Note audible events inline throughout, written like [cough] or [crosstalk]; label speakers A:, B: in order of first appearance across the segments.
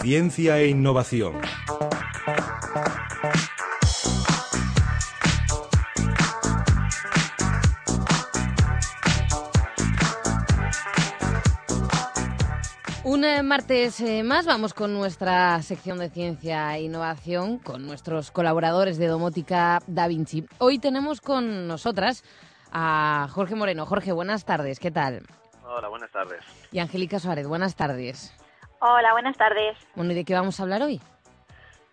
A: Ciencia e innovación.
B: Un eh, martes eh, más vamos con nuestra sección de ciencia e innovación con nuestros colaboradores de Domótica Da Vinci. Hoy tenemos con nosotras a Jorge Moreno. Jorge, buenas tardes, ¿qué tal?
C: Hola, buenas tardes.
B: Y Angélica Suárez, buenas tardes.
D: Hola, buenas tardes.
B: Bueno, ¿y de qué vamos a hablar hoy?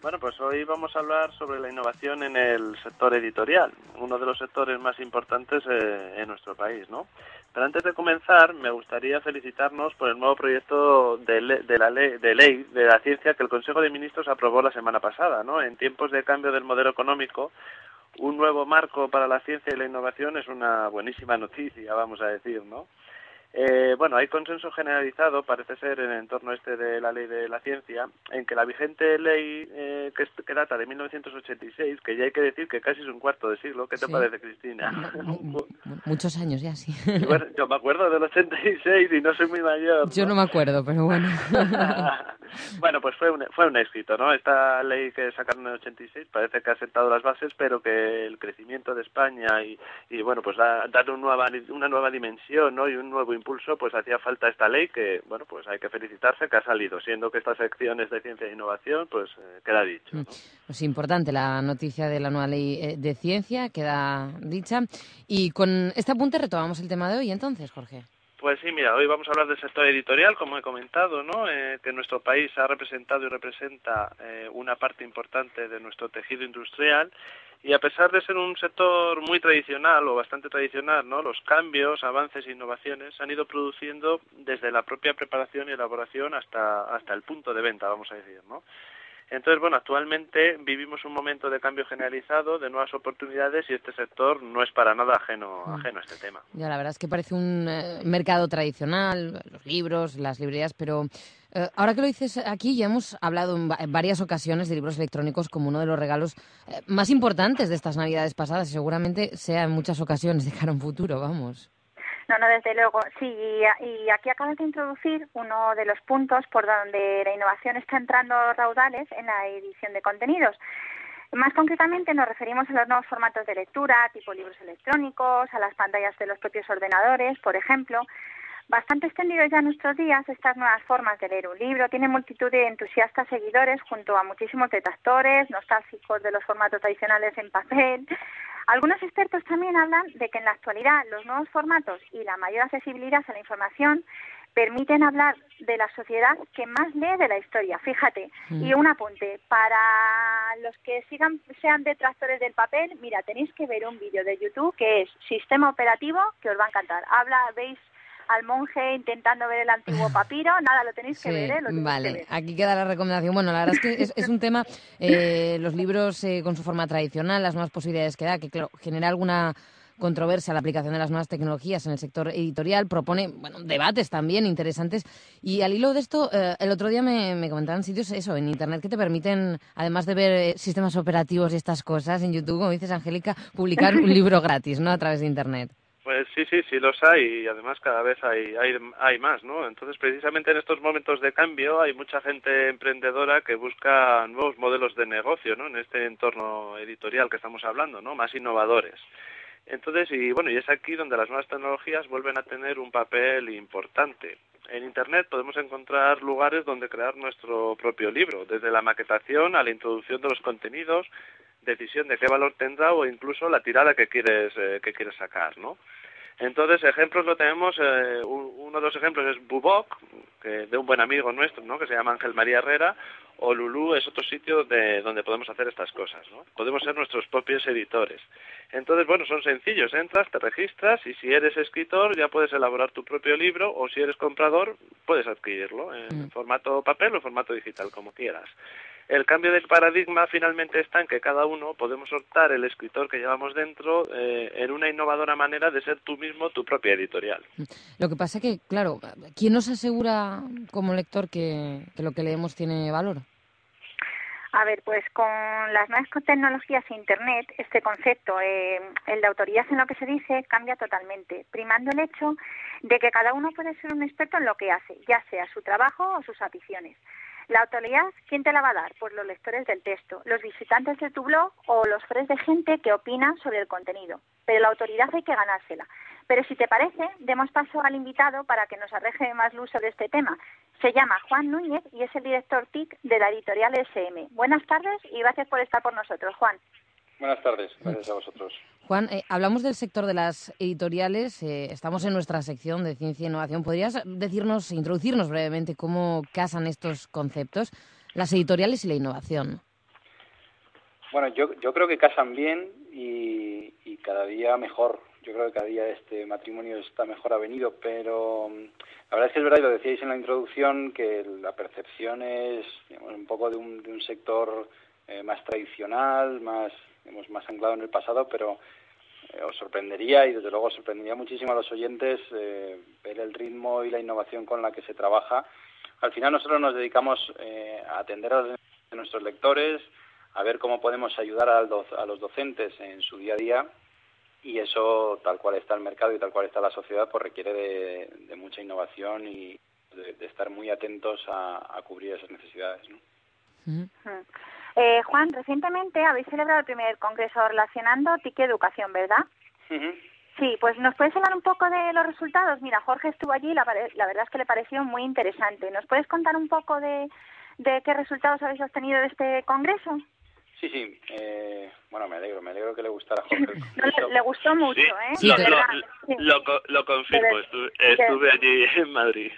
C: Bueno, pues hoy vamos a hablar sobre la innovación en el sector editorial, uno de los sectores más importantes eh, en nuestro país, ¿no? Pero antes de comenzar, me gustaría felicitarnos por el nuevo proyecto de, la ley, de ley de la ciencia que el Consejo de Ministros aprobó la semana pasada, ¿no? En tiempos de cambio del modelo económico, un nuevo marco para la ciencia y la innovación es una buenísima noticia, vamos a decir, ¿no? Eh, bueno, hay consenso generalizado, parece ser, en el entorno este de la ley de la ciencia, en que la vigente ley eh, que, data de 1986, que ya hay que decir que casi es un cuarto de siglo, ¿qué te parece, Cristina? [laughs]
B: Muchos años ya, sí.
C: Bueno, yo me acuerdo del 86 y no soy muy mayor.
B: Yo no me acuerdo, pero bueno. [laughs]
C: bueno, pues fue un, fue un éxito, ¿no? Esta ley que sacaron en el 86 parece que ha sentado las bases, pero que el crecimiento de España y, y bueno, pues da, dar una nueva, una nueva dimensión, ¿no? Y un nuevo impulso, pues hacía falta esta ley que, bueno, pues hay que felicitarse que ha salido, siendo que estas secciones de ciencia e innovación, pues eh, queda dicho. ¿no?
B: Pues importante la noticia de la nueva ley eh, de ciencia, queda dicha. Y con este apunte retomamos el tema de hoy, entonces, Jorge.
C: Pues sí, mira, hoy vamos a hablar del sector editorial, como he comentado, ¿no? Eh, que nuestro país ha representado y representa eh, una parte importante de nuestro tejido industrial y a pesar de ser un sector muy tradicional o bastante tradicional, ¿no? Los cambios, avances e innovaciones han ido produciendo desde la propia preparación y elaboración hasta hasta el punto de venta, vamos a decir, ¿no? Entonces, bueno, actualmente vivimos un momento de cambio generalizado, de nuevas oportunidades y este sector no es para nada ajeno, mm. ajeno a este tema.
B: Ya, la verdad es que parece un eh, mercado tradicional, los libros, las librerías, pero eh, ahora que lo dices aquí, ya hemos hablado en, varias ocasiones de libros electrónicos como uno de los regalos eh, más importantes de estas Navidades pasadas y seguramente sea en muchas ocasiones de cara a un futuro, vamos.
D: No, no, desde luego. Sí, y, aquí acabas de introducir uno de los puntos por donde la innovación está entrando raudales en la edición de contenidos. Más concretamente nos referimos a los nuevos formatos de lectura, tipo libros electrónicos, a las pantallas de los propios ordenadores, por ejemplo. Bastante extendidos ya en nuestros días estas nuevas formas de leer un libro. Tiene multitud de entusiastas seguidores junto a muchísimos detractores, nostálgicos de los formatos tradicionales en papel, algunos expertos también hablan de que en la actualidad los nuevos formatos y la mayor accesibilidad a la información permiten hablar de la sociedad que más lee de la historia. Fíjate, y mm. un apunte, para los que sigan sean detractores del papel, mira, tenéis que ver un vídeo de YouTube que es Sistema Operativo, que os va a encantar. Habla, veis al monje intentando ver el antiguo [laughs] papiro, nada, lo tenéis que ver, ¿eh?
B: vale, aquí queda la recomendación. Bueno, la verdad es que es, un tema, eh, los libros eh, con su forma tradicional, las nuevas posibilidades que da, que claro, genera alguna controversia la aplicación de las nuevas tecnologías en el sector editorial, propone bueno, debates también interesantes. Y al hilo de esto, eh, el otro día me, me, comentaban sitios eso, en Internet que te permiten, además de ver sistemas operativos y estas cosas, en YouTube, como dices, Angélica, publicar un [laughs] libro gratis, ¿no?, a través de Internet.
C: Pues sí, sí, sí los hay y además cada vez hay, hay, hay más, ¿no? Entonces, precisamente en estos momentos de cambio hay mucha gente emprendedora que busca nuevos modelos de negocio, ¿no? En este entorno editorial que estamos hablando, ¿no? Más innovadores. Entonces, y bueno, y es aquí donde las nuevas tecnologías vuelven a tener un papel importante. En Internet podemos encontrar lugares donde crear nuestro propio libro, desde la maquetación a la introducción de los contenidos, decisión de qué valor tendrá o incluso la tirada que quieres, eh, que quieres sacar, ¿no? Entonces, ejemplos lo tenemos, eh, uno de los ejemplos es Bubok, que, de un buen amigo nuestro, ¿no? que se llama Ángel María Herrera, o Lulú es otro sitio de, donde podemos hacer estas cosas, ¿no? Podemos ser nuestros propios editores. Entonces, bueno, son sencillos, entras, te registras y si eres escritor ya puedes elaborar tu propio libro o si eres comprador puedes adquirirlo en mm. formato papel o formato digital, como quieras. El cambio del paradigma finalmente está en que cada uno podemos optar el escritor que llevamos dentro eh, en una innovadora manera de ser tú mismo tu propia editorial.
B: Lo que pasa es que, claro, ¿quién nos asegura como lector que, lo que leemos tiene valor?
D: A ver, pues con las nuevas tecnologías e Internet, este concepto, eh, el de autoridad en lo que se dice, cambia totalmente, primando el hecho de que cada uno puede ser un experto en lo que hace, ya sea su trabajo o sus aficiones. La autoridad, ¿quién te la va a dar? Pues los lectores del texto, los visitantes de tu blog o los fres de gente que opinan sobre el contenido. Pero la autoridad hay que ganársela. Pero si te parece, demos paso al invitado para que nos arreje más luz sobre este tema. Se llama Juan Núñez y es el director TIC de la editorial SM. Buenas tardes y gracias por estar por nosotros, Juan.
E: Buenas tardes, gracias a vosotros.
B: Juan, eh, hablamos del sector de las editoriales, eh, estamos en nuestra sección de ciencia e innovación. ¿Podrías decirnos, introducirnos brevemente cómo casan estos conceptos, las editoriales y la innovación?
E: Bueno, yo, yo creo que casan bien y, y cada día mejor yo creo que cada día este matrimonio está mejor avenido, pero mm, la verdad es que es verdad, y lo decíais en la introducción, que la percepción es un poco de un, de un sector eh, más tradicional, más, digamos, más anclado en el pasado, pero eh, os sorprendería y desde luego sorprendería muchísimo a los oyentes eh, ver el ritmo y la innovación con la que se trabaja. Al final nosotros nos dedicamos a atender a nuestros lectores, a ver cómo podemos ayudar a los docentes en su día a día y eso, tal cual está el mercado y tal cual está la sociedad, pues requiere de, mucha innovación y de, estar muy atentos a, cubrir esas necesidades. ¿no?
D: Eh, Juan, recientemente habéis celebrado el primer congreso relacionando TIC y educación, ¿verdad? Sí, pues nos puedes hablar un poco de los resultados. Mira, Jorge estuvo allí y la, la verdad es que le pareció muy interesante. ¿Nos puedes contar un poco de, de qué resultados habéis obtenido de este congreso?
E: Sí, sí. Eh, bueno, me alegro, me alegro que le gustara a Jorge. [laughs]
D: le, gustó mucho, ¿eh?
C: Sí, lo, lo, confirmo, estuve, allí en Madrid.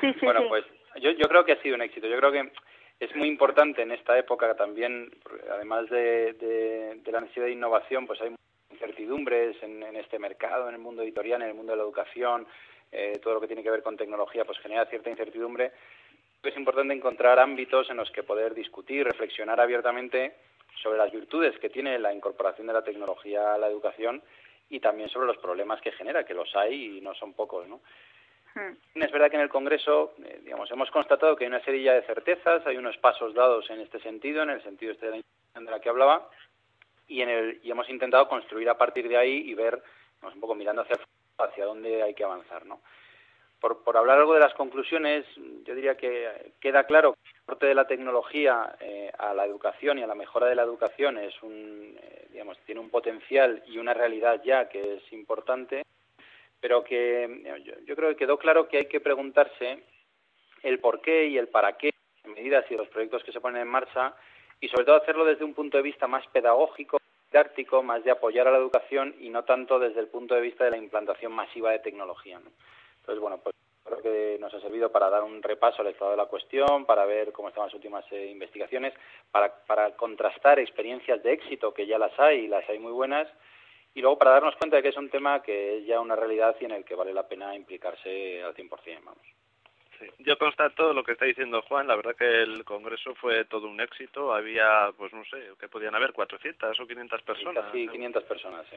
D: Sí, sí,
E: bueno, pues yo, yo creo que ha sido un éxito. Yo creo que es muy importante en esta época también, además de, la necesidad de innovación, pues hay incertidumbres en, en, este mercado, en el mundo editorial, en el mundo de la educación, eh, todo lo que tiene que ver con tecnología, pues genera cierta incertidumbre. Es importante encontrar ámbitos en los que poder discutir, reflexionar abiertamente sobre las virtudes que tiene la incorporación de la tecnología a la educación y también sobre los problemas que genera, que los hay y no son pocos, ¿no? Es verdad que en el Congreso, eh, digamos, hemos constatado que hay una serie de certezas, hay unos pasos dados en este sentido, en el sentido este de la de la que hablaba, y, en el, y hemos intentado construir a partir de ahí y ver, un poco mirando hacia, hacia dónde hay que avanzar, ¿no? por, por hablar algo de las conclusiones, yo diría que queda claro que el aporte de la tecnología eh, a la educación y a la mejora de la educación es un, eh, digamos, tiene un potencial y una realidad ya que es importante, pero que yo, yo, creo que quedó claro que hay que preguntarse el por qué y el para qué medidas y los proyectos que se ponen en marcha y sobre todo hacerlo desde un punto de vista más pedagógico, didáctico, más de apoyar a la educación y no tanto desde el punto de vista de la implantación masiva de tecnología. ¿no? Entonces, bueno, pues creo que nos ha servido para dar un repaso al estado de la cuestión, para ver cómo están las últimas eh, investigaciones, para, para contrastar experiencias de éxito, que ya las hay y las hay muy buenas, y luego para darnos cuenta de que es un tema que es ya una realidad y en el que vale la pena implicarse al 100%, vamos.
C: Yo constato lo que está diciendo Juan, la verdad que el congreso fue todo un éxito, había, pues no sé, que podían haber 400 o 500 personas.
E: Sí, 500 personas, sí.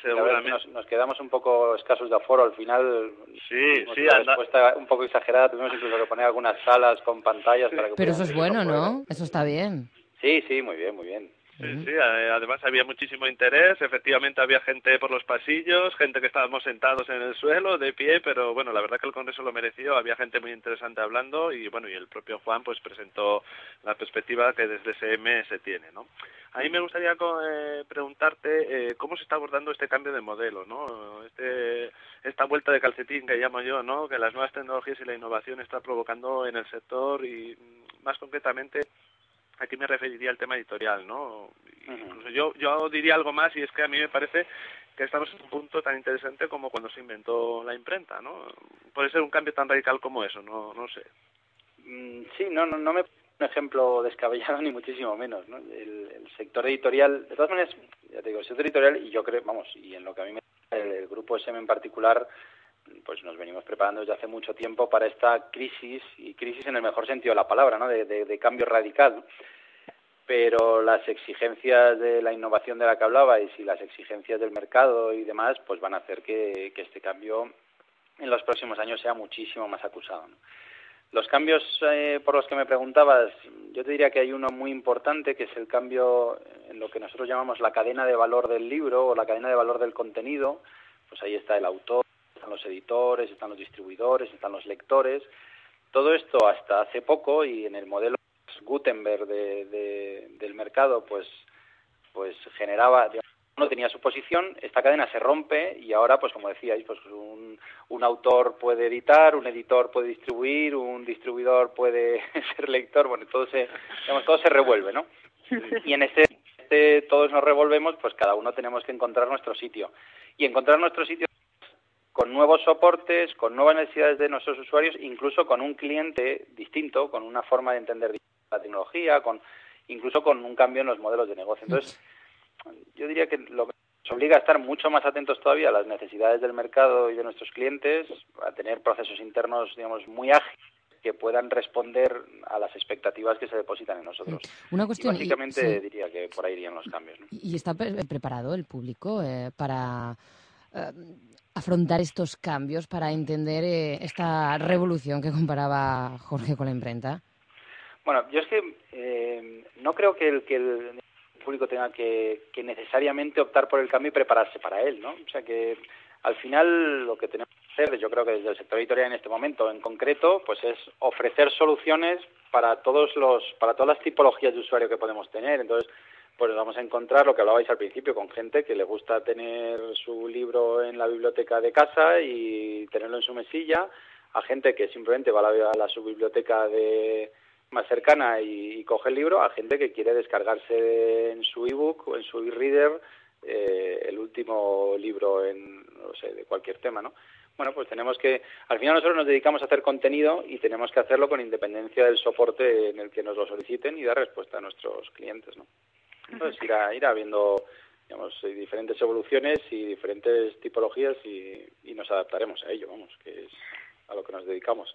C: seguramente.
E: Nos, quedamos un poco escasos de aforo al final.
C: Sí, sí.
E: La respuesta un poco exagerada, tuvimos incluso que poner algunas salas con pantallas para que
B: Pero eso es bueno, ¿no? Eso está bien.
E: Sí, sí, muy bien, muy bien.
C: Sí, sí, además había muchísimo interés, efectivamente había gente por los pasillos, gente que estábamos sentados en el suelo, de pie, pero bueno, la verdad que el Congreso lo mereció, había gente muy interesante hablando y bueno, y el propio Juan pues presentó la perspectiva que desde SM se tiene, ¿no? A mí me gustaría eh, preguntarte eh, cómo se está abordando este cambio de modelo, ¿no? Este, esta vuelta de calcetín que llamo yo, ¿no? Que las nuevas tecnologías y la innovación está provocando en el sector y mm, más concretamente aquí me referiría al tema editorial, ¿no? Incluso yo, yo diría algo más y es que a mí me parece que estamos en un punto tan interesante como cuando se inventó la imprenta, ¿no? Puede ser un cambio tan radical como eso, no, no sé.
E: Mm, sí, no, no, no me un ejemplo descabellado [laughs] ni muchísimo menos, ¿no? El, sector editorial, de todas maneras, ya te digo, el sector editorial y yo creo, vamos, y en lo que a mí me el, el grupo SM en particular, pues nos venimos preparando desde hace mucho tiempo para esta crisis, y crisis en el mejor sentido de la palabra, ¿no? de, cambio radical. Pero las exigencias de la innovación de la que hablabais y las exigencias del mercado y demás, pues van a hacer que, este cambio en los próximos años sea muchísimo más acusado. Los cambios eh, por los que me preguntabas, yo te diría que hay uno muy importante, que es el cambio en lo que nosotros llamamos la cadena de valor del libro o la cadena de valor del contenido. Pues ahí está el autor, están los editores, están los distribuidores, están los lectores. Todo esto hasta hace poco y en el modelo Gutenberg del mercado, pues, pues generaba, uno tenía su posición, esta cadena se rompe y ahora, pues como decíais, pues un, un autor puede editar, un editor puede distribuir, un distribuidor puede [laughs] ser lector, bueno, todo se, digamos, todo se revuelve, ¿no? Y en este, este todos nos revolvemos, pues cada uno tenemos que encontrar nuestro sitio. Y encontrar nuestro sitio con nuevos soportes, con nuevas necesidades de nuestros usuarios, incluso con un cliente distinto, con una forma de entender la tecnología, con incluso con un cambio en los modelos de negocio. Entonces, yo diría que lo que nos obliga a estar mucho más atentos todavía a las necesidades del mercado y de nuestros clientes, a tener procesos internos, digamos, muy ágiles que puedan responder a las expectativas que se depositan en nosotros.
B: Una cuestión,
E: básicamente diría que por ahí irían los cambios.
B: ¿Y está preparado el público eh, para eh, afrontar estos cambios, para entender eh, esta revolución que comparaba Jorge con la imprenta?
E: Bueno, yo es que no creo que el, que el público tenga que, necesariamente optar por el cambio y prepararse para él, ¿no? O sea que al final lo que tenemos que hacer, yo creo que desde el sector editorial en este momento en concreto, pues es ofrecer soluciones para todos los, para todas las tipologías de usuario que podemos tener. Entonces, pues vamos a encontrar lo que hablabais al principio con gente que le gusta tener su libro en la biblioteca de casa y tenerlo en su mesilla, a gente que simplemente va a la, su biblioteca de más cercana y, coge el libro a gente que quiere descargarse en su ebook o en su e-reader eh, el último libro en, no sé, de cualquier tema, ¿no? Bueno, pues tenemos que, al final nosotros nos dedicamos a hacer contenido y tenemos que hacerlo con independencia del soporte en el que nos lo soliciten y dar respuesta a nuestros clientes, ¿no? Entonces irá, irá habiendo, digamos, diferentes evoluciones y diferentes tipologías y, y nos adaptaremos a ello, vamos, que es a lo que nos dedicamos.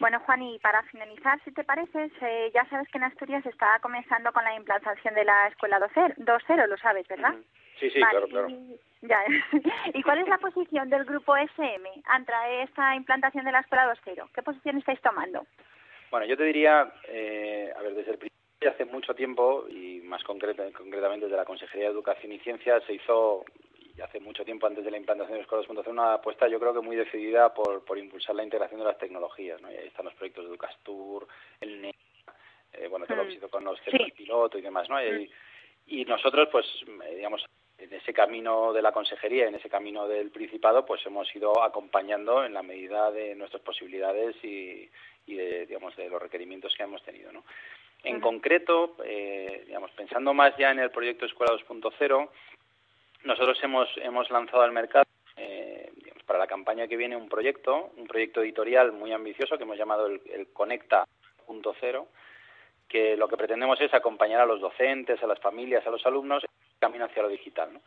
D: Bueno, Juan, y para finalizar, si te parece, ya sabes que en Asturias está comenzando con la implantación de la escuela 2.0, lo sabes, ¿verdad?
E: Sí, sí, claro, claro.
D: Y, ya. [laughs] ¿Y cuál es la posición del grupo SM ante esta implantación de la escuela 2.0? ¿Qué posición estáis tomando?
E: Bueno, yo te diría, eh, a ver, desde el principio, hace mucho tiempo, y más concretamente desde la Consejería de Educación y Ciencia, se hizo hace mucho tiempo antes de la implantación de Escuelas hacer una apuesta yo creo que muy decidida por, por impulsar la integración de las tecnologías, ¿no? Y ahí están los proyectos de Educastur, el NEA, eh, bueno, todo lo que con los centros piloto y demás, ¿no? Y, y nosotros, pues, eh, digamos, en ese camino de la consejería, en ese camino del Principado, pues hemos ido acompañando en la medida de nuestras posibilidades y, y de, digamos, de los requerimientos que hemos tenido, ¿no? En concreto, eh, digamos, pensando más ya en el proyecto Escuela 2.0, nosotros hemos, hemos lanzado al mercado eh, para la campaña que viene un proyecto, un proyecto editorial muy ambicioso que hemos llamado el, el Conecta.0, que lo que pretendemos es acompañar a los docentes, a las familias, a los alumnos en el camino hacia lo digital. ¿no?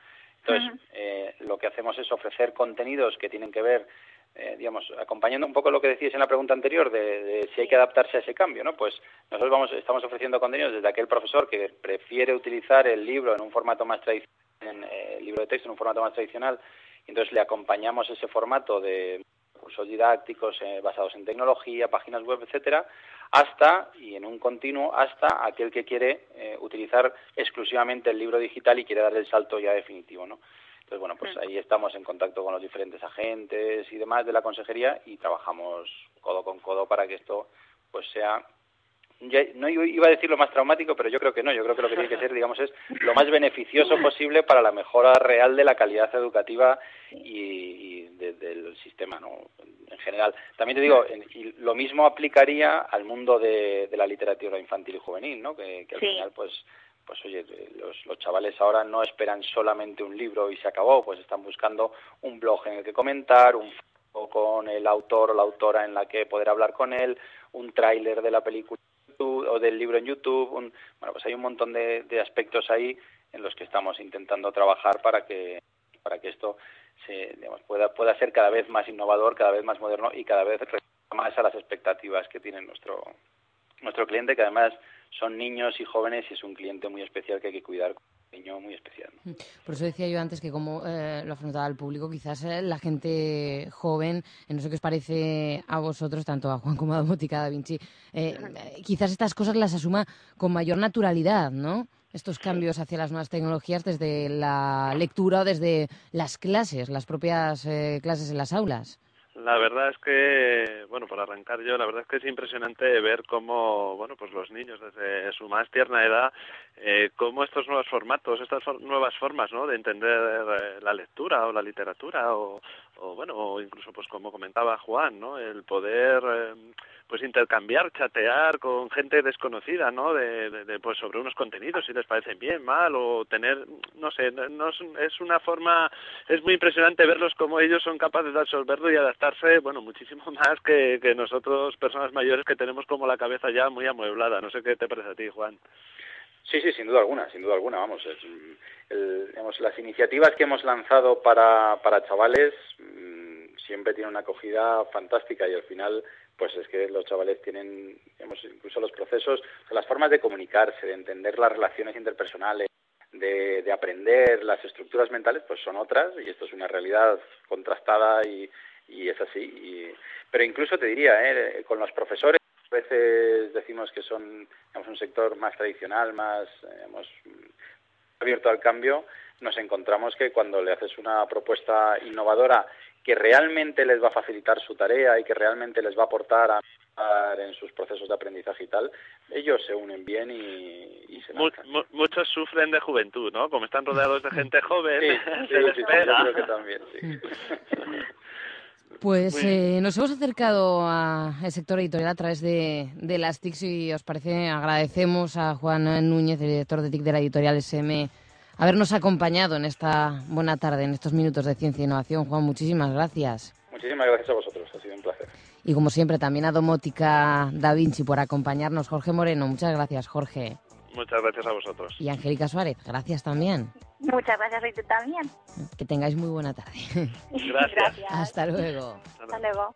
E: Entonces, eh, lo que hacemos es ofrecer contenidos que tienen que ver, eh, digamos, acompañando un poco lo que decíais en la pregunta anterior de, si hay que adaptarse a ese cambio, ¿no? Pues nosotros vamos, estamos ofreciendo contenidos desde aquel profesor que prefiere utilizar el libro en un formato más tradicional eh, libro de texto en un formato más tradicional, y entonces le acompañamos ese formato de cursos didácticos eh, basados en tecnología, páginas web, etcétera, hasta y en un continuo hasta aquel que quiere eh, utilizar exclusivamente el libro digital y quiere dar el salto ya definitivo, ¿no? Entonces, bueno, pues ahí estamos en contacto con los diferentes agentes y demás de la consejería y trabajamos codo con codo para que esto pues sea no iba a decir lo más traumático, pero yo creo que no. Yo creo que lo que tiene que ser, digamos, es lo más beneficioso posible para la mejora real de la calidad educativa y, del sistema, ¿no? En general. También te digo, y lo mismo aplicaría al mundo de, la literatura infantil y juvenil, ¿no? Que, al final, pues, pues oye, los, los, chavales ahora no esperan solamente un libro y se acabó, pues están buscando un blog en el que comentar, un con el autor o la autora en la que poder hablar con él, un tráiler de la película o del libro en YouTube. bueno, pues hay un montón de, aspectos ahí en los que estamos intentando trabajar para que para que esto se, digamos, pueda pueda ser cada vez más innovador, cada vez más moderno y cada vez más a las expectativas que tiene nuestro nuestro cliente, que además son niños y jóvenes y es un cliente muy especial que hay que cuidar niño muy especial.
B: Por eso decía yo antes que como eh, lo afrontaba el público, quizás eh, la gente joven, no sé qué os parece a vosotros, tanto a Juan como a Domótica Da Vinci, eh, quizás estas cosas las asuma con mayor naturalidad, ¿no? Estos cambios hacia las nuevas tecnologías desde la lectura o desde las clases, las propias clases en las aulas.
C: La verdad es que, bueno, por arrancar yo, la verdad es que es impresionante ver cómo, bueno, pues los niños desde su más tierna edad, eh, cómo estos nuevos formatos, estas nuevas formas, ¿no? De entender eh, la lectura o la literatura o, o bueno, o incluso, pues como comentaba Juan, ¿no? El poder eh, pues intercambiar, chatear con gente desconocida, ¿no? De, de, pues sobre unos contenidos, si les parecen bien, mal, o tener, no sé, no es, es, una forma, es muy impresionante verlos como ellos son capaces de absorberlo y adaptarse, bueno, muchísimo [laughs] más que, que nosotros, personas mayores, que tenemos como la cabeza ya muy amueblada. No sé qué te parece a ti, Juan.
E: Sí, sí, sin duda alguna, sin duda alguna, vamos, es, el, digamos, las iniciativas que hemos lanzado para, para chavales mmm, siempre tienen una acogida fantástica y al final pues es que los chavales tienen, incluso los procesos, las formas de comunicarse, de entender las relaciones interpersonales, de, de, aprender las estructuras mentales, pues son otras, y esto es una realidad contrastada y, y es así. Y, pero incluso te diría, ¿eh? con los profesores, veces decimos que son digamos, un sector más tradicional, más digamos, abierto al cambio, nos encontramos que cuando le haces una propuesta innovadora que realmente les va a facilitar su tarea y que realmente les va a aportar a en sus procesos de aprendizaje y tal, ellos se unen bien y, y se
C: Muchos sufren de juventud, ¿no? Como están rodeados de gente joven,
E: sí, [laughs] se les creo que también, sí. [laughs]
B: Pues eh, nos hemos acercado al sector editorial a través de, de las TIC y os parece agradecemos a Juan Núñez, el director de TIC de la editorial SM, habernos acompañado en esta buena tarde, en estos minutos de ciencia e innovación. Juan, muchísimas gracias.
E: Muchísimas gracias a vosotros, ha sido un placer.
B: Y como siempre, también a Domótica Da Vinci por acompañarnos. Jorge Moreno, muchas gracias, Jorge.
C: Muchas gracias a vosotros.
B: Y Angélica Suárez, gracias también.
D: Muchas gracias, Rita, también.
B: Que tengáis muy buena tarde.
C: Gracias. [laughs]
B: Hasta luego.
D: Hasta luego.